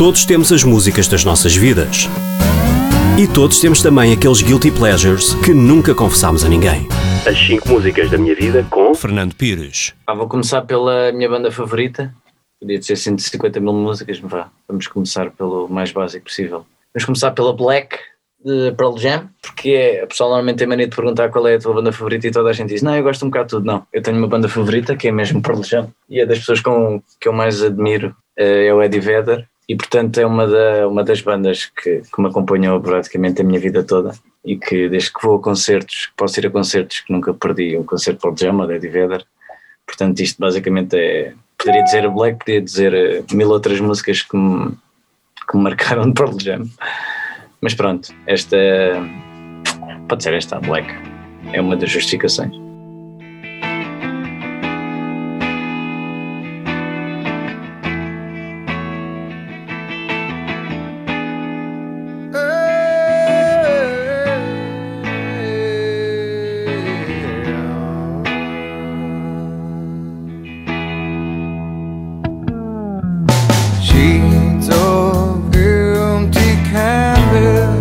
Todos temos as músicas das nossas vidas. E todos temos também aqueles guilty pleasures que nunca confessámos a ninguém. As 5 músicas da minha vida com Fernando Pires. Ah, vou começar pela minha banda favorita. Podia dizer 150 mil músicas, mas vá. Vamos começar pelo mais básico possível. Vamos começar pela Black, de Pearl Jam, porque é, a pessoa normalmente tem mania de perguntar qual é a tua banda favorita e toda a gente diz, não, eu gosto um bocado de tudo. Não, eu tenho uma banda favorita que é mesmo Pearl Jam e é das pessoas com, que eu mais admiro eh, é o Eddie Vedder e portanto é uma, da, uma das bandas que, que me acompanhou praticamente a minha vida toda e que desde que vou a concertos, posso ir a concertos que nunca perdi, um concerto Pearl Jam ou de Eddie Vedder, portanto isto basicamente é, poderia dizer a Black, poderia dizer eh, mil outras músicas que me, que me marcaram de Pearl Jam. Mas pronto, esta pode ser esta, a Black, é uma das justificações.